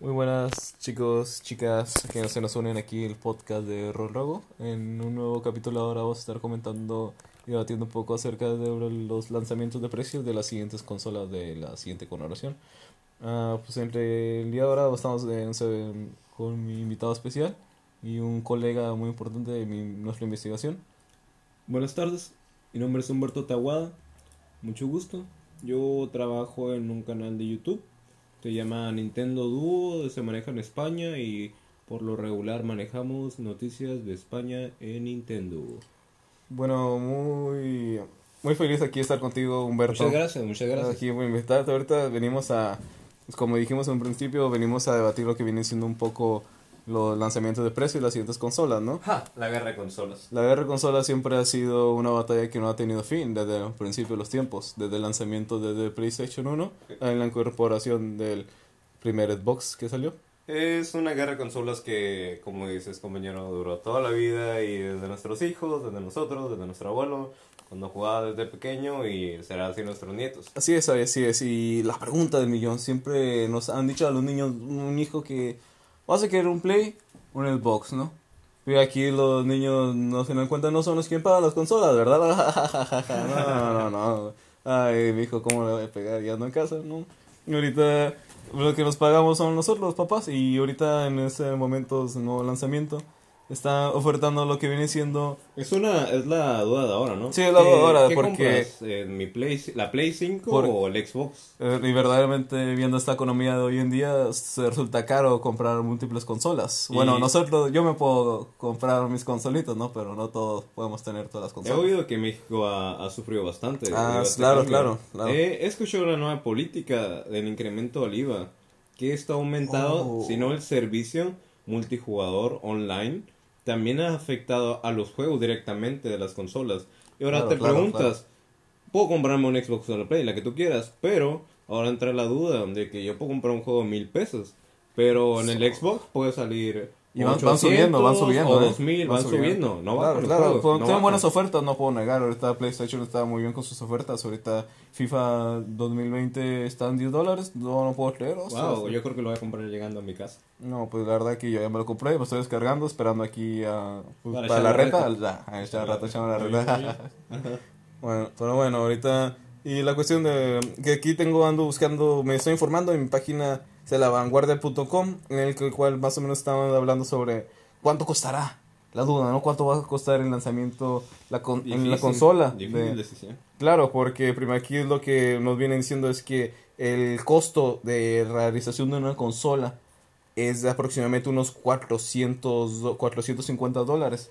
Muy buenas chicos, chicas que se nos unen aquí el podcast de Rol Rogo. En un nuevo capítulo ahora vamos a estar comentando y debatiendo un poco acerca de los lanzamientos de precios de las siguientes consolas de la siguiente colaboración. Ah, pues entre el día de ahora estamos con mi invitado especial y un colega muy importante de mi, nuestra investigación. Buenas tardes, mi nombre es Humberto Taguada, mucho gusto. Yo trabajo en un canal de YouTube se llama Nintendo Duo, se maneja en España y por lo regular manejamos noticias de España en Nintendo. Bueno, muy muy feliz aquí estar contigo, Humberto. Muchas gracias, muchas gracias. Aquí muy invitarte. Ahorita venimos a, como dijimos en un principio, venimos a debatir lo que viene siendo un poco los lanzamientos de precios y las siguientes consolas, ¿no? Ja, la guerra de consolas. La guerra de consolas siempre ha sido una batalla que no ha tenido fin desde el principio de los tiempos, desde el lanzamiento de PlayStation 1 en la incorporación del primer Xbox que salió. Es una guerra de consolas que, como dices, compañero, duró toda la vida y desde nuestros hijos, desde nosotros, desde nuestro abuelo, cuando jugaba desde pequeño y será así nuestros nietos. Así es, así es. Y la pregunta del millón, siempre nos han dicho a los niños, un hijo que vas a querer un Play, un Xbox, ¿no? Y aquí los niños no se dan cuenta, no son los quien pagan las consolas, ¿verdad? no, no, no. Ay, mi hijo, ¿cómo le voy a pegar? Ya no en casa, ¿no? Y ahorita lo que nos pagamos son nosotros, los papás, y ahorita en ese momento, nuevo lanzamiento, está ofertando lo que viene siendo... Es una es la duda de ahora, ¿no? Sí, es la duda de ahora, porque... Eh, mi Play, ¿La Play 5 o el Xbox? Eh, y verdaderamente, viendo esta economía de hoy en día, se resulta caro comprar múltiples consolas. Bueno, nosotros, yo me puedo comprar mis consolitos, ¿no? Pero no todos podemos tener todas las consolas. He oído que México ha, sufrido bastante. Ah, claro, claro, claro. He escuchado la nueva política del incremento del IVA, que está aumentado, oh. si no el servicio multijugador online también ha afectado a los juegos directamente de las consolas. Y ahora te preguntas, puedo comprarme un Xbox o Play, la que tú quieras, pero ahora entra la duda de que yo puedo comprar un juego de mil pesos, pero en el Xbox puede salir y van, subiendo, van subiendo. O 2000, ¿eh? van, subiendo. No claro, claro. Pues, tienen buenas ofertas, no puedo negar. Ahorita PlayStation está muy bien con sus ofertas. Ahorita FIFA 2020 está en 10 dólares. No, no puedo creer. wow, yo creo que lo voy a comprar llegando a mi casa. No, pues la verdad que yo ya me lo compré. Me estoy descargando, esperando aquí a, pues, para, la reta. Ya, ahí está, rato echando la reta. bueno, pero bueno, ahorita. Y la cuestión de que aquí tengo, ando buscando, me estoy informando en mi página de lavanguardia.com, en el cual más o menos estaban hablando sobre cuánto costará. La duda, ¿no? ¿Cuánto va a costar el lanzamiento la en la consola? Claro, porque primero aquí lo que nos vienen diciendo es que el costo de realización de una consola es de aproximadamente unos 400, 450 dólares.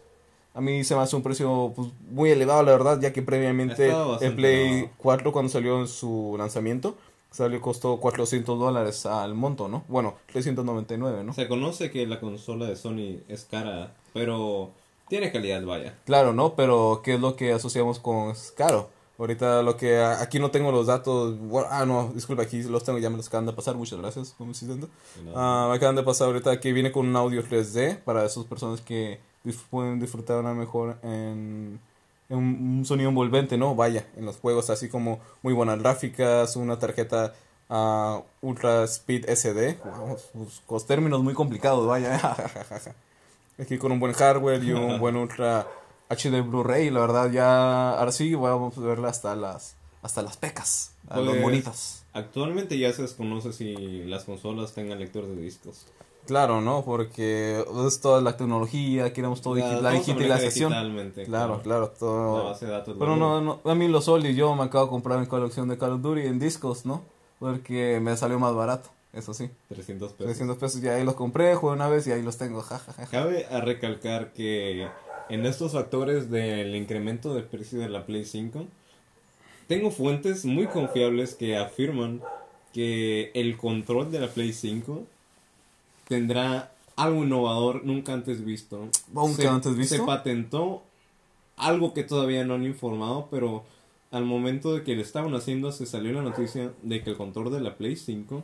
A mí se me hace un precio pues, muy elevado, la verdad, ya que previamente el Play 4 cuando salió en su lanzamiento salió costó 400 dólares al monto, ¿no? Bueno, 399, ¿no? Se conoce que la consola de Sony es cara, pero tiene calidad, vaya. Claro, ¿no? Pero ¿qué es lo que asociamos con caro? Ahorita lo que aquí no tengo los datos. ah, no, disculpa, aquí los tengo, ya me los acaban de pasar. Muchas gracias, como asistente. Ah, me acaban de pasar ahorita que viene con un audio 3D para esas personas que pueden disfrutar una mejor en un, sonido envolvente, ¿no? Vaya, en los juegos, así como muy buenas gráficas, una tarjeta uh, Ultra Speed SD, con términos muy complicados, vaya. Aquí con un buen hardware y un buen Ultra HD Blu-ray, la verdad ya, ahora sí vamos a verla hasta las, hasta las pecas, las pues, bonitas. Actualmente ya se desconoce si las consolas tengan lector de discos. Claro, ¿no? Porque es toda la tecnología, queremos todo la digitalización. Claro, claro, todo. Pero no, no, a mí los Sol y yo me acabo de comprar mi colección de Call of Duty en discos, ¿no? Porque me salió más barato, eso sí. 300 pesos. 300 pesos, y ahí los compré, jugué una vez y ahí los tengo, jajaja. Cabe a recalcar que en estos factores del incremento del precio de la Play 5, tengo fuentes muy confiables que afirman que el control de la Play 5 tendrá algo innovador nunca antes visto. ¿Nunca se, antes visto? Se patentó algo que todavía no han informado, pero al momento de que lo estaban haciendo se salió la noticia de que el control de la Play 5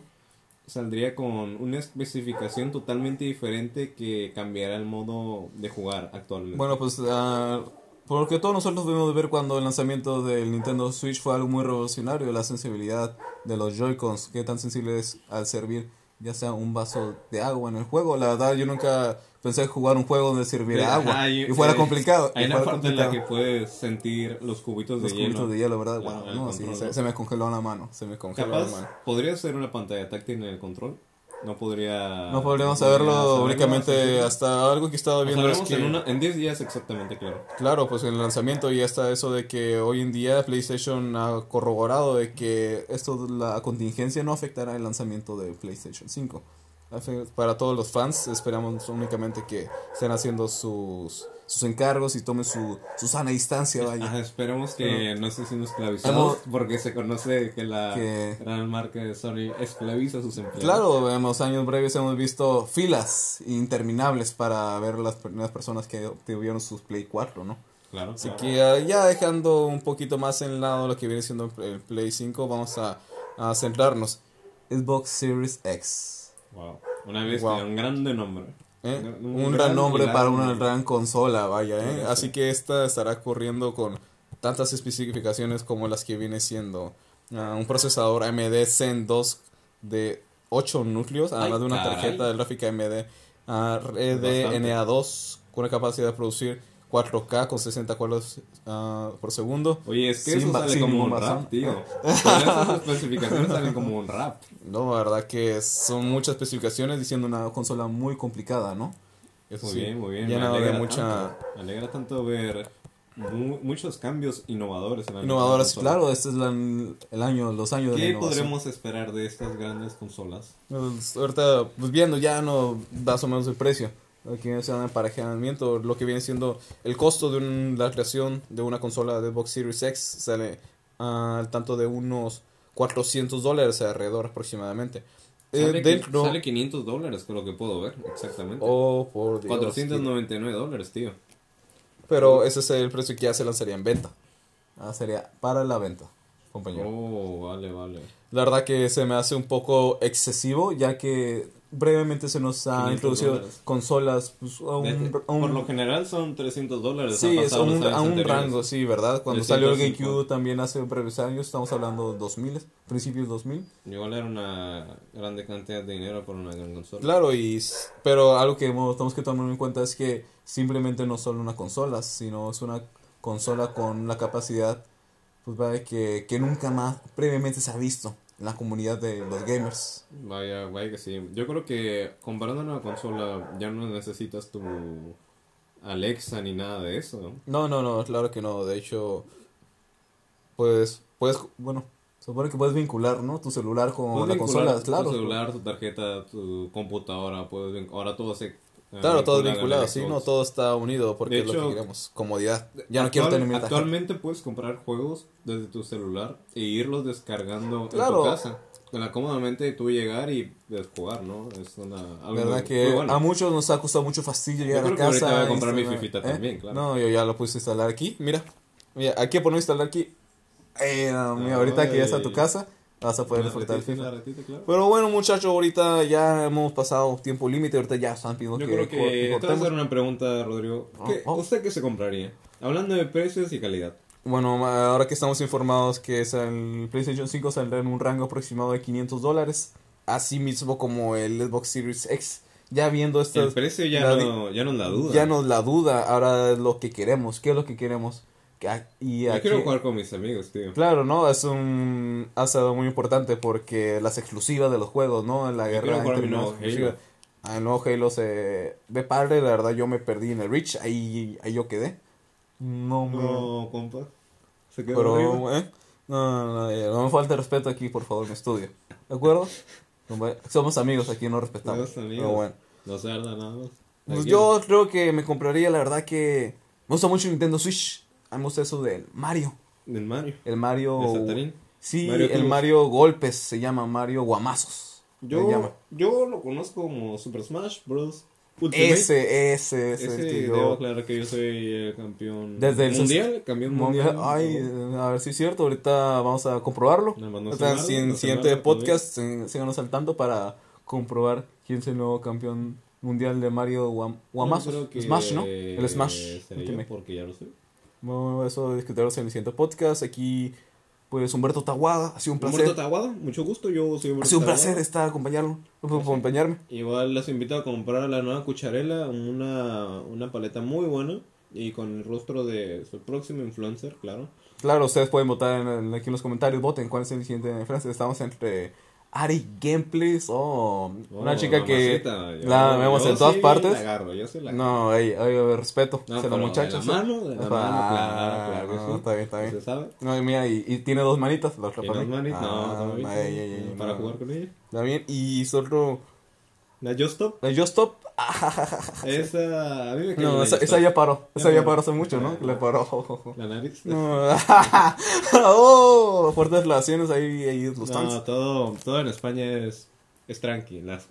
saldría con una especificación totalmente diferente que cambiará el modo de jugar actualmente. Bueno, pues uh, porque todos nosotros debemos ver cuando el lanzamiento del Nintendo Switch fue algo muy revolucionario, la sensibilidad de los Joy-Cons, que tan sensibles al servir ya sea un vaso de agua en el juego. La verdad, yo nunca pensé jugar un juego donde sirviera agua y, fuera complicado. Hay una parte en la que puedes sentir los cubitos de los hielo. cubitos de hielo, ¿verdad? no, sí, se, me congeló la mano. Se me congeló la mano. ¿Podría ser una pantalla táctil en el control? No podría. No podríamos saberlo únicamente hasta algo que estaba viendo. es que, en 10 días exactamente, claro. Claro, pues en el lanzamiento ya está eso de que hoy en día PlayStation ha corroborado de que esto, la contingencia no afectará el lanzamiento de PlayStation 5 para todos los fans. Esperamos únicamente que estén haciendo sus, sus encargos y tomen su, su sana distancia. Vaya. esperemos que no estén siendo esclavizados porque se conoce que la gran marca de Sony esclaviza a sus empleados. Claro, en los años breves hemos visto filas interminables para ver las primeras personas que tuvieron sus Play 4, ¿no? Claro, Así que ya dejando un poquito más en lado lo que viene siendo el Play 5, vamos a, a centrarnos. Xbox Series X. Wow. Una bestia, un grande nombre. ¿Eh? Un, gran, nombre para una gran consola, vaya, ¿eh? Así que esta estará corriendo con tantas especificaciones como las que viene siendo ah, un procesador AMD Zen 2 de 8 núcleos, además de una tarjeta de gráfica AMD RDNA2 con la capacidad de producir 4K con 60 cuadros uh, por segundo. Oye, es que eso sale como un rap, tío. esas especificaciones salen como un rap. No, la verdad que son muchas especificaciones diciendo una consola muy complicada, ¿no? muy bien, muy bien. Llena de mucha... Me alegra tanto ver muchos cambios innovadores. En innovadores, claro, este es el año, los años ¿Qué de ¿Qué podremos esperar de estas grandes consolas? Pues, ahorita, pues viendo ya no más o menos el precio aquí en el emparejamiento, lo que viene siendo el costo de la creación de una consola de Xbox Series X sale al tanto de unos 400 dólares alrededor aproximadamente. Sale, eh, dentro... sale 500 dólares, por lo que puedo ver, exactamente. Oh, por Dios. 499 dólares, tío. Pero ese es el precio que ya se lanzaría en venta. Ah, sería para la venta, compañero. Oh, vale, vale. La verdad que se me hace un poco excesivo, ya que brevemente se nos ha introducido consolas pues, a un, por lo general son 300 dólares sí es a un, rango sí verdad cuando salió el GameCube también hace breves años estamos hablando de 2000 principios 2000 igual era una grande cantidad de dinero por una gran consola. Claro y pero algo que tenemos que tomar en cuenta es que simplemente no solo una consola sino es una consola con la capacidad pues que, que nunca más previamente se ha visto la comunidad de los gamers. Vaya, vaya que sí. Yo creo que comparando una consola ya no necesitas tu Alexa ni nada de eso, ¿no? No, no, no, claro que no. De hecho, pues, puedes, bueno, supone que puedes vincular, ¿no? Tu celular con la consola, claro. Tu celular, tu tarjeta, tu computadora, puedes ahora todo se Claro, todo vinculado, sí, no, todo está unido porque es lo que queremos, comodidad. Ya no quiero tener Actualmente puedes comprar juegos desde tu celular e irlos descargando en tu casa. Cómodamente tú llegar y jugar, ¿no? Es una. Algo ¿Verdad que a muchos nos ha costado mucho fastidio llegar a casa? voy a comprar mi Fifita ¿eh? también, claro. No, yo ya lo puse a instalar aquí, mira. Mira, aquí pongo instalar aquí. Eh, mira, ahorita que ya está tu casa vas a poder disfrutar el FIFA. Pero bueno, muchachos, ahorita ya hemos pasado tiempo límite, ahorita ya están pidiendo Yo creo que te voy a hacer una pregunta, Rodrigo. Ah, ¿Qué. ¿Usted qué se compraría? Hablando de precios y calidad. Bueno, ahora que estamos informados que es el PlayStation 5 saldrá en un rango aproximado de 500 dólares, así mismo como el Xbox Series X. Ya viendo esto. El precio ya, no, ya nos la duda. Ya nos la duda, ahora es lo que queremos. ¿Qué es lo que queremos? Y Yo quiero jugar con mis amigos, tío. Claro, ¿no? Es un asado muy importante porque las exclusivas de los juegos, ¿no? En la guerra entre mi nuevo Halo. Ah, el nuevo Halo se ve padre, la verdad yo me perdí en el Reach, ahí, ahí yo quedé. No, no compa. Se quedó Pero, ¿eh? No, no, no, no me falta respeto aquí, por favor, me estudio. ¿De acuerdo? Somos amigos aquí, no respetamos. Somos amigos. Pero bueno. No se arda nada más. Pues yo creo que me compraría, la verdad que... Me gusta mucho Nintendo Switch hemos eso del Mario. Del Mario. El Mario. Sí, el Mario Golpes se llama Mario Guamazos. Yo, yo lo conozco como Super Smash Bros. Ese, ese, ese. ese debo aclarar que yo soy el campeón Desde el mundial, campeón mundial. Ay, a ver si es cierto, ahorita vamos a comprobarlo. si en siguiente podcast, síganos al tanto para comprobar quién es el nuevo campeón mundial de Mario Guamazos. Smash, ¿no? El Smash. porque ya lo sé. Bueno, eso discutiremos en el siguiente podcast. Aquí, pues Humberto Taguada, ha sido un placer. Humberto Taguada, mucho gusto, yo soy Humberto Ha sido un placer estar acompañarlo, acompañarme. Igual les invito a comprar la nueva cucharela, una, una paleta muy buena y con el rostro de su próximo influencer, claro. Claro, ustedes pueden votar en, aquí en los comentarios, voten cuál es el siguiente influencer. Estamos entre Ari Gameplays o una oh, chica que la vemos en todas partes. no, hay, hay respeto no, hacia los muchachos. La mano, la ah, claro, claro, está bien, está bien. ¿Se sabe? No, mira, y, y tiene dos manitas. La otra dos manitas? Ah, no, no, para jugar con ella. Está bien, y solo... ¿La Just Stop? La Just Stop esa, a mí me No, esa, esa, ya paró. Esa ya paró hace mucho, ¿no? Le paró. ¿La nariz? No. oh, fuertes relaciones ahí, ahí los No, todo, todo en España es, es tranqui. Las,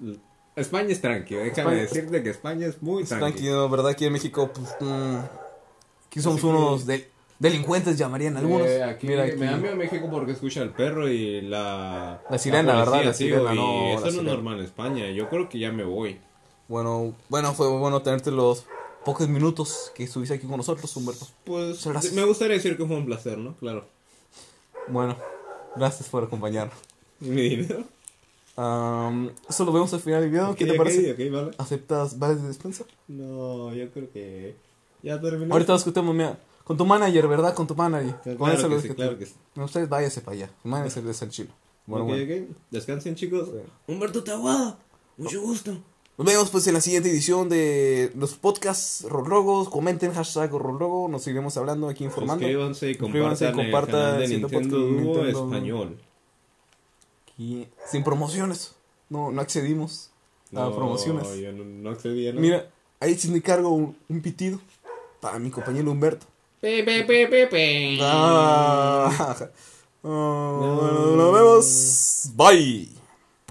España es tranqui. Déjame decirte que España es muy tranqui. tranquilo, ¿verdad? Aquí en México, pues. Mmm, aquí somos unos de, delincuentes, llamarían algunos. Eh, aquí, Mira, aquí, me da miedo México porque escucha el perro y la. La sirena, ¿verdad? La sirena, no, eso no es normal en España. Yo creo que ya me voy. Bueno, bueno, fue bueno tenerte los pocos minutos que estuviste aquí con nosotros, Humberto. Pues me gustaría decir que fue un placer, ¿no? Claro. Bueno, gracias por acompañarnos. ¿Y mi dinero? eso lo vemos al final del video. ¿Qué te parece? vale. ¿Aceptas vales de despensa? No, yo creo que ya terminó. Ahorita discutimos, mira, con tu manager, ¿verdad? Con tu manager. Claro, con eso que sí, claro que sí. No, ustedes váyase para allá. Tu manager es el chilo. Bueno, bueno. Descansen, chicos. Humberto Taguada, mucho gusto. Nos vemos pues en la siguiente edición de los podcasts Rologos. Comenten hashtag Rollogo. Nos seguiremos hablando aquí informando. Suscríbanse y compartan, compartan el canal de Nintendo, español. sin promociones. No, no accedimos a promociones. Yo no, no accedí a Mira, ahí sin me cargo un, pitido para mi compañero Humberto. Pe, pe, pe, pe, pe. Ah, bueno, nos vemos. Bye.